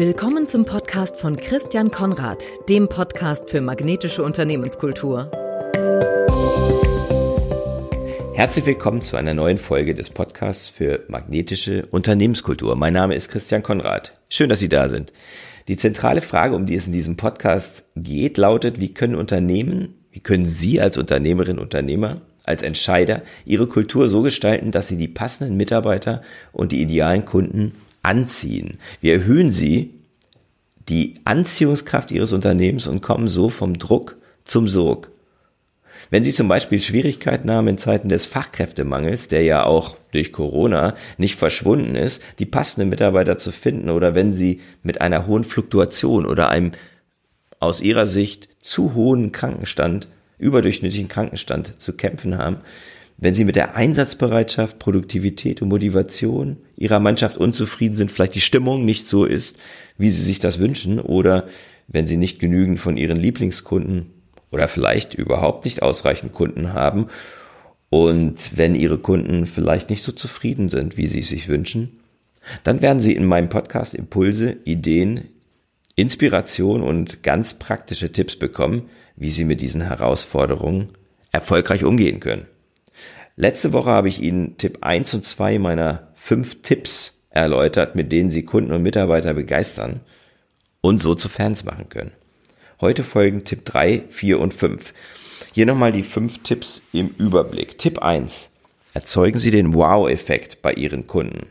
Willkommen zum Podcast von Christian Konrad, dem Podcast für magnetische Unternehmenskultur. Herzlich willkommen zu einer neuen Folge des Podcasts für magnetische Unternehmenskultur. Mein Name ist Christian Konrad. Schön, dass Sie da sind. Die zentrale Frage, um die es in diesem Podcast geht, lautet, wie können Unternehmen, wie können Sie als Unternehmerin, Unternehmer, als Entscheider Ihre Kultur so gestalten, dass Sie die passenden Mitarbeiter und die idealen Kunden anziehen. Wir erhöhen sie die Anziehungskraft ihres Unternehmens und kommen so vom Druck zum Sog. Wenn Sie zum Beispiel Schwierigkeiten haben in Zeiten des Fachkräftemangels, der ja auch durch Corona nicht verschwunden ist, die passenden Mitarbeiter zu finden oder wenn Sie mit einer hohen Fluktuation oder einem aus Ihrer Sicht zu hohen Krankenstand, überdurchschnittlichen Krankenstand zu kämpfen haben, wenn Sie mit der Einsatzbereitschaft, Produktivität und Motivation Ihrer Mannschaft unzufrieden sind, vielleicht die Stimmung nicht so ist, wie Sie sich das wünschen, oder wenn Sie nicht genügend von Ihren Lieblingskunden oder vielleicht überhaupt nicht ausreichend Kunden haben und wenn Ihre Kunden vielleicht nicht so zufrieden sind, wie Sie es sich wünschen, dann werden Sie in meinem Podcast Impulse, Ideen, Inspiration und ganz praktische Tipps bekommen, wie Sie mit diesen Herausforderungen erfolgreich umgehen können. Letzte Woche habe ich Ihnen Tipp 1 und 2 meiner 5 Tipps erläutert, mit denen Sie Kunden und Mitarbeiter begeistern und so zu Fans machen können. Heute folgen Tipp 3, 4 und 5. Hier nochmal die 5 Tipps im Überblick. Tipp 1. Erzeugen Sie den Wow-Effekt bei Ihren Kunden.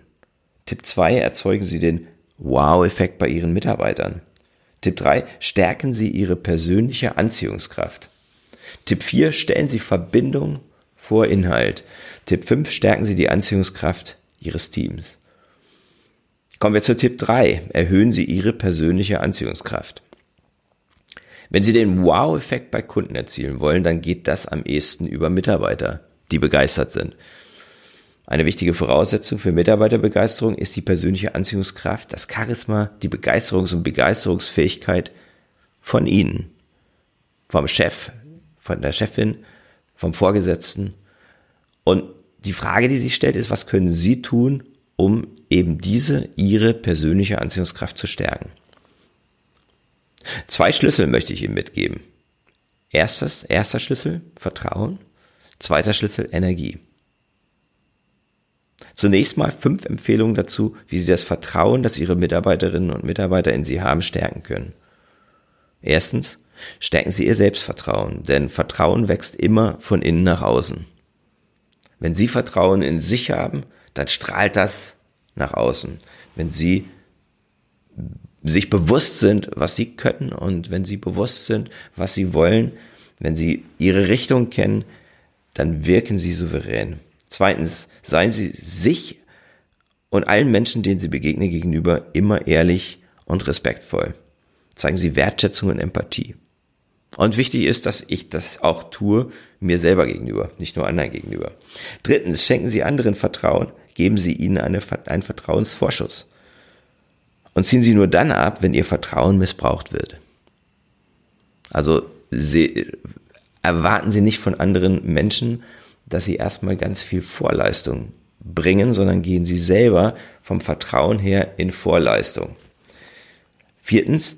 Tipp 2. Erzeugen Sie den Wow-Effekt bei Ihren Mitarbeitern. Tipp 3. Stärken Sie Ihre persönliche Anziehungskraft. Tipp 4. Stellen Sie Verbindung vor Inhalt. Tipp 5, stärken Sie die Anziehungskraft Ihres Teams. Kommen wir zu Tipp 3, erhöhen Sie Ihre persönliche Anziehungskraft. Wenn Sie den Wow-Effekt bei Kunden erzielen wollen, dann geht das am ehesten über Mitarbeiter, die begeistert sind. Eine wichtige Voraussetzung für Mitarbeiterbegeisterung ist die persönliche Anziehungskraft, das Charisma, die Begeisterungs- und Begeisterungsfähigkeit von Ihnen, vom Chef, von der Chefin, vom Vorgesetzten. Und die Frage, die sich stellt, ist, was können Sie tun, um eben diese, Ihre persönliche Anziehungskraft zu stärken? Zwei Schlüssel möchte ich Ihnen mitgeben. Erstes, erster Schlüssel, Vertrauen. Zweiter Schlüssel, Energie. Zunächst mal fünf Empfehlungen dazu, wie Sie das Vertrauen, das Ihre Mitarbeiterinnen und Mitarbeiter in Sie haben, stärken können. Erstens, Stärken Sie Ihr Selbstvertrauen, denn Vertrauen wächst immer von innen nach außen. Wenn Sie Vertrauen in sich haben, dann strahlt das nach außen. Wenn Sie sich bewusst sind, was Sie können und wenn Sie bewusst sind, was Sie wollen, wenn Sie Ihre Richtung kennen, dann wirken Sie souverän. Zweitens, seien Sie sich und allen Menschen, denen Sie begegnen, gegenüber immer ehrlich und respektvoll. Zeigen Sie Wertschätzung und Empathie. Und wichtig ist, dass ich das auch tue, mir selber gegenüber, nicht nur anderen gegenüber. Drittens, schenken Sie anderen Vertrauen, geben Sie ihnen eine, einen Vertrauensvorschuss. Und ziehen Sie nur dann ab, wenn Ihr Vertrauen missbraucht wird. Also Sie, erwarten Sie nicht von anderen Menschen, dass sie erstmal ganz viel Vorleistung bringen, sondern gehen Sie selber vom Vertrauen her in Vorleistung. Viertens,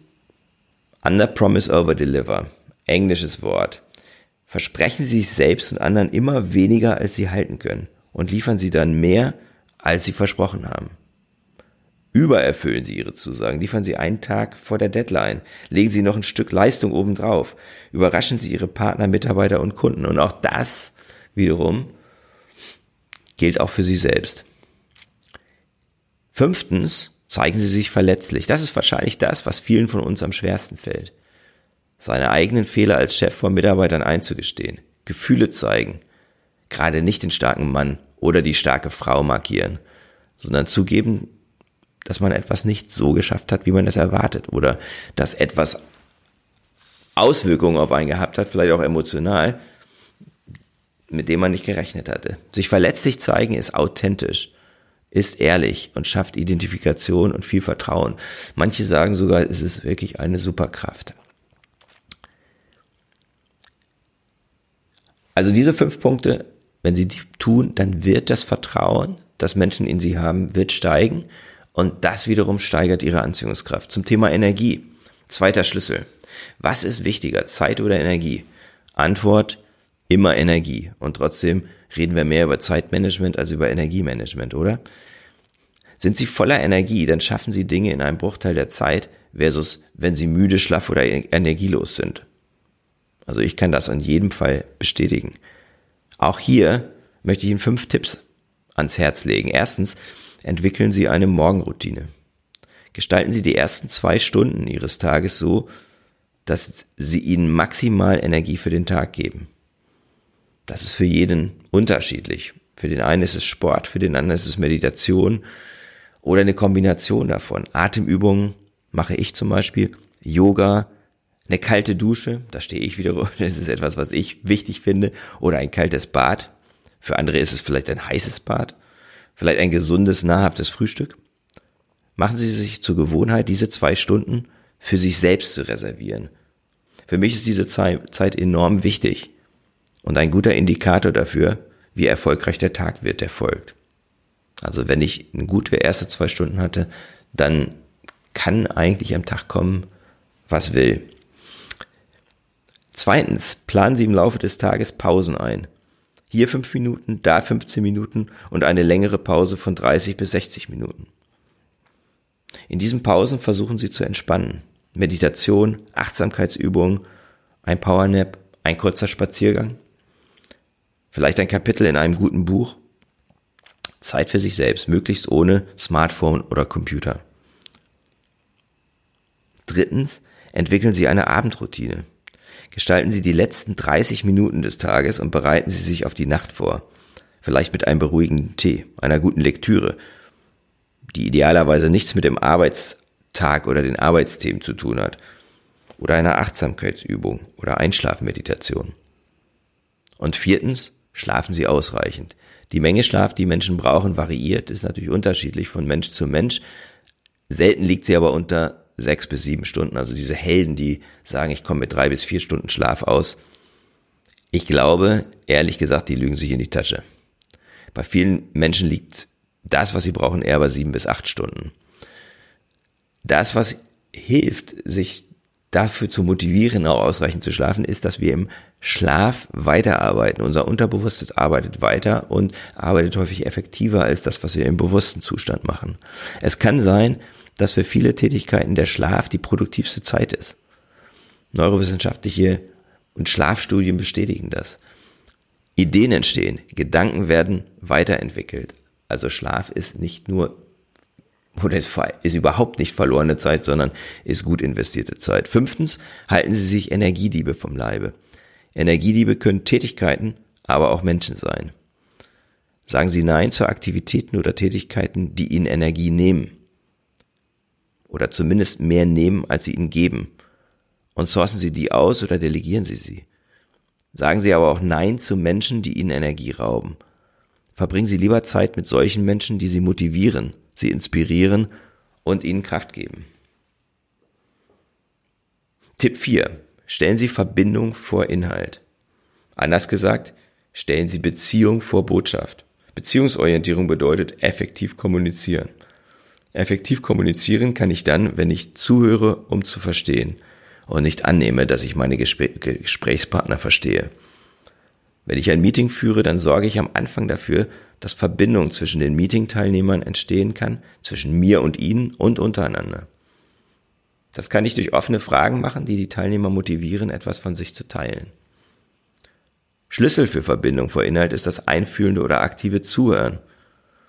under promise over deliver englisches Wort. Versprechen Sie sich selbst und anderen immer weniger, als Sie halten können und liefern Sie dann mehr, als Sie versprochen haben. Übererfüllen Sie Ihre Zusagen, liefern Sie einen Tag vor der Deadline, legen Sie noch ein Stück Leistung obendrauf, überraschen Sie Ihre Partner, Mitarbeiter und Kunden und auch das wiederum gilt auch für Sie selbst. Fünftens, zeigen Sie sich verletzlich. Das ist wahrscheinlich das, was vielen von uns am schwersten fällt seine eigenen Fehler als Chef vor Mitarbeitern einzugestehen, Gefühle zeigen, gerade nicht den starken Mann oder die starke Frau markieren, sondern zugeben, dass man etwas nicht so geschafft hat, wie man es erwartet oder dass etwas Auswirkungen auf einen gehabt hat, vielleicht auch emotional, mit dem man nicht gerechnet hatte. Sich verletzlich zeigen ist authentisch, ist ehrlich und schafft Identifikation und viel Vertrauen. Manche sagen sogar, es ist wirklich eine Superkraft. Also diese fünf Punkte, wenn Sie die tun, dann wird das Vertrauen, das Menschen in Sie haben, wird steigen Und das wiederum steigert ihre Anziehungskraft. Zum Thema Energie. Zweiter Schlüssel. Was ist wichtiger, Zeit oder Energie? Antwort, immer Energie. Und trotzdem reden wir mehr über Zeitmanagement als über Energiemanagement, oder? Sind Sie voller Energie, dann schaffen Sie Dinge in einem Bruchteil der Zeit versus wenn Sie müde, schlaff oder energielos sind. Also ich kann das in jedem Fall bestätigen. Auch hier möchte ich Ihnen fünf Tipps ans Herz legen. Erstens, entwickeln Sie eine Morgenroutine. Gestalten Sie die ersten zwei Stunden Ihres Tages so, dass sie Ihnen maximal Energie für den Tag geben. Das ist für jeden unterschiedlich. Für den einen ist es Sport, für den anderen ist es Meditation oder eine Kombination davon. Atemübungen mache ich zum Beispiel, Yoga, eine kalte Dusche, da stehe ich wiederum, das ist etwas, was ich wichtig finde, oder ein kaltes Bad. Für andere ist es vielleicht ein heißes Bad, vielleicht ein gesundes, nahrhaftes Frühstück. Machen Sie sich zur Gewohnheit, diese zwei Stunden für sich selbst zu reservieren. Für mich ist diese Zeit enorm wichtig und ein guter Indikator dafür, wie erfolgreich der Tag wird, der folgt. Also wenn ich eine gute erste zwei Stunden hatte, dann kann eigentlich am Tag kommen, was will. Zweitens, planen Sie im Laufe des Tages Pausen ein. Hier fünf Minuten, da 15 Minuten und eine längere Pause von 30 bis 60 Minuten. In diesen Pausen versuchen Sie zu entspannen. Meditation, Achtsamkeitsübungen, ein Powernap, ein kurzer Spaziergang, vielleicht ein Kapitel in einem guten Buch. Zeit für sich selbst, möglichst ohne Smartphone oder Computer. Drittens, entwickeln Sie eine Abendroutine. Gestalten Sie die letzten 30 Minuten des Tages und bereiten Sie sich auf die Nacht vor. Vielleicht mit einem beruhigenden Tee, einer guten Lektüre, die idealerweise nichts mit dem Arbeitstag oder den Arbeitsthemen zu tun hat. Oder einer Achtsamkeitsübung oder Einschlafmeditation. Und viertens, schlafen Sie ausreichend. Die Menge Schlaf, die Menschen brauchen, variiert, ist natürlich unterschiedlich von Mensch zu Mensch. Selten liegt sie aber unter sechs bis sieben Stunden. Also diese Helden, die sagen, ich komme mit drei bis vier Stunden Schlaf aus. Ich glaube, ehrlich gesagt, die lügen sich in die Tasche. Bei vielen Menschen liegt das, was sie brauchen, eher bei sieben bis acht Stunden. Das, was hilft, sich dafür zu motivieren, auch ausreichend zu schlafen, ist, dass wir im Schlaf weiterarbeiten. Unser Unterbewusstes arbeitet weiter und arbeitet häufig effektiver als das, was wir im bewussten Zustand machen. Es kann sein, dass für viele Tätigkeiten der Schlaf die produktivste Zeit ist. Neurowissenschaftliche und Schlafstudien bestätigen das. Ideen entstehen, Gedanken werden weiterentwickelt. Also Schlaf ist nicht nur oder ist, ist überhaupt nicht verlorene Zeit, sondern ist gut investierte Zeit. Fünftens, halten Sie sich Energiediebe vom Leibe. Energiediebe können Tätigkeiten, aber auch Menschen sein. Sagen Sie Nein zu Aktivitäten oder Tätigkeiten, die Ihnen Energie nehmen. Oder zumindest mehr nehmen, als sie Ihnen geben. Und sourcen Sie die aus oder delegieren Sie sie. Sagen Sie aber auch Nein zu Menschen, die Ihnen Energie rauben. Verbringen Sie lieber Zeit mit solchen Menschen, die Sie motivieren, sie inspirieren und ihnen Kraft geben. Tipp 4. Stellen Sie Verbindung vor Inhalt. Anders gesagt, stellen Sie Beziehung vor Botschaft. Beziehungsorientierung bedeutet effektiv kommunizieren. Effektiv kommunizieren kann ich dann, wenn ich zuhöre, um zu verstehen und nicht annehme, dass ich meine Gesprächspartner verstehe. Wenn ich ein Meeting führe, dann sorge ich am Anfang dafür, dass Verbindung zwischen den Meeting-Teilnehmern entstehen kann, zwischen mir und ihnen und untereinander. Das kann ich durch offene Fragen machen, die die Teilnehmer motivieren, etwas von sich zu teilen. Schlüssel für Verbindung vor Inhalt ist das einfühlende oder aktive Zuhören,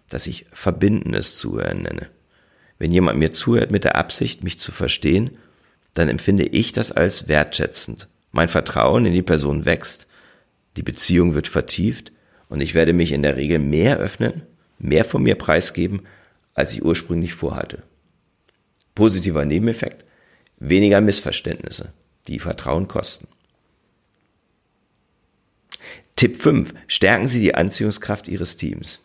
das ich verbindendes Zuhören nenne. Wenn jemand mir zuhört mit der Absicht, mich zu verstehen, dann empfinde ich das als wertschätzend. Mein Vertrauen in die Person wächst, die Beziehung wird vertieft und ich werde mich in der Regel mehr öffnen, mehr von mir preisgeben, als ich ursprünglich vorhatte. Positiver Nebeneffekt, weniger Missverständnisse, die Vertrauen kosten. Tipp 5. Stärken Sie die Anziehungskraft Ihres Teams.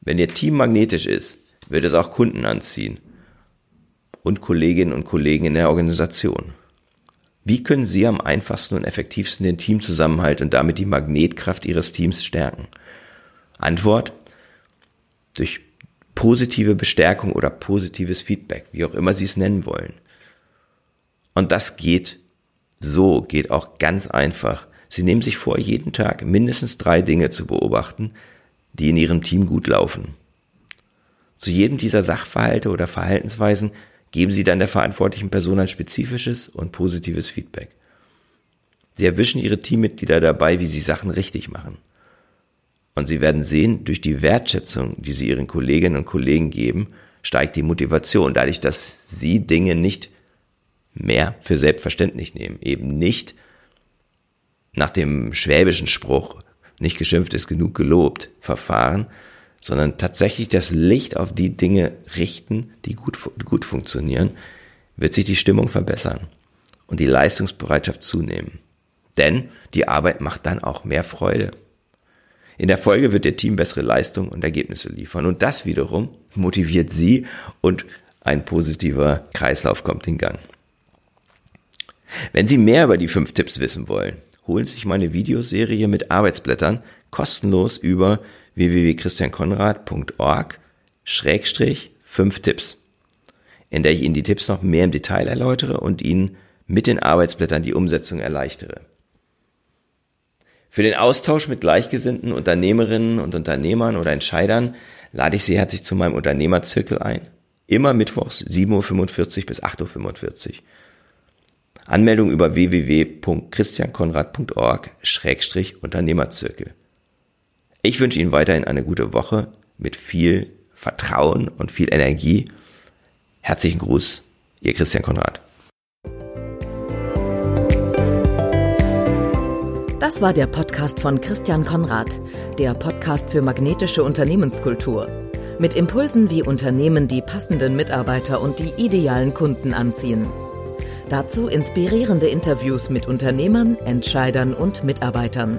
Wenn Ihr Team magnetisch ist, wird es auch Kunden anziehen und Kolleginnen und Kollegen in der Organisation. Wie können Sie am einfachsten und effektivsten den Teamzusammenhalt und damit die Magnetkraft Ihres Teams stärken? Antwort, durch positive Bestärkung oder positives Feedback, wie auch immer Sie es nennen wollen. Und das geht so, geht auch ganz einfach. Sie nehmen sich vor, jeden Tag mindestens drei Dinge zu beobachten, die in Ihrem Team gut laufen. Zu jedem dieser Sachverhalte oder Verhaltensweisen geben Sie dann der verantwortlichen Person ein spezifisches und positives Feedback. Sie erwischen Ihre Teammitglieder dabei, wie sie Sachen richtig machen. Und Sie werden sehen, durch die Wertschätzung, die Sie Ihren Kolleginnen und Kollegen geben, steigt die Motivation, dadurch, dass Sie Dinge nicht mehr für selbstverständlich nehmen, eben nicht nach dem schwäbischen Spruch, nicht geschimpft ist genug gelobt, verfahren, sondern tatsächlich das Licht auf die Dinge richten, die gut, gut funktionieren, wird sich die Stimmung verbessern und die Leistungsbereitschaft zunehmen. Denn die Arbeit macht dann auch mehr Freude. In der Folge wird Ihr Team bessere Leistung und Ergebnisse liefern. Und das wiederum motiviert Sie und ein positiver Kreislauf kommt in Gang. Wenn Sie mehr über die fünf Tipps wissen wollen, holen Sie sich meine Videoserie mit Arbeitsblättern kostenlos über www.christiankonrad.org Schrägstrich 5 Tipps, in der ich Ihnen die Tipps noch mehr im Detail erläutere und Ihnen mit den Arbeitsblättern die Umsetzung erleichtere. Für den Austausch mit gleichgesinnten Unternehmerinnen und Unternehmern oder Entscheidern lade ich Sie herzlich zu meinem Unternehmerzirkel ein. Immer mittwochs 7.45 Uhr bis 8.45 Uhr. Anmeldung über www.christiankonrad.org-unternehmerzirkel. Ich wünsche Ihnen weiterhin eine gute Woche mit viel Vertrauen und viel Energie. Herzlichen Gruß, Ihr Christian Konrad. Das war der Podcast von Christian Konrad, der Podcast für magnetische Unternehmenskultur. Mit Impulsen, wie Unternehmen die passenden Mitarbeiter und die idealen Kunden anziehen. Dazu inspirierende Interviews mit Unternehmern, Entscheidern und Mitarbeitern.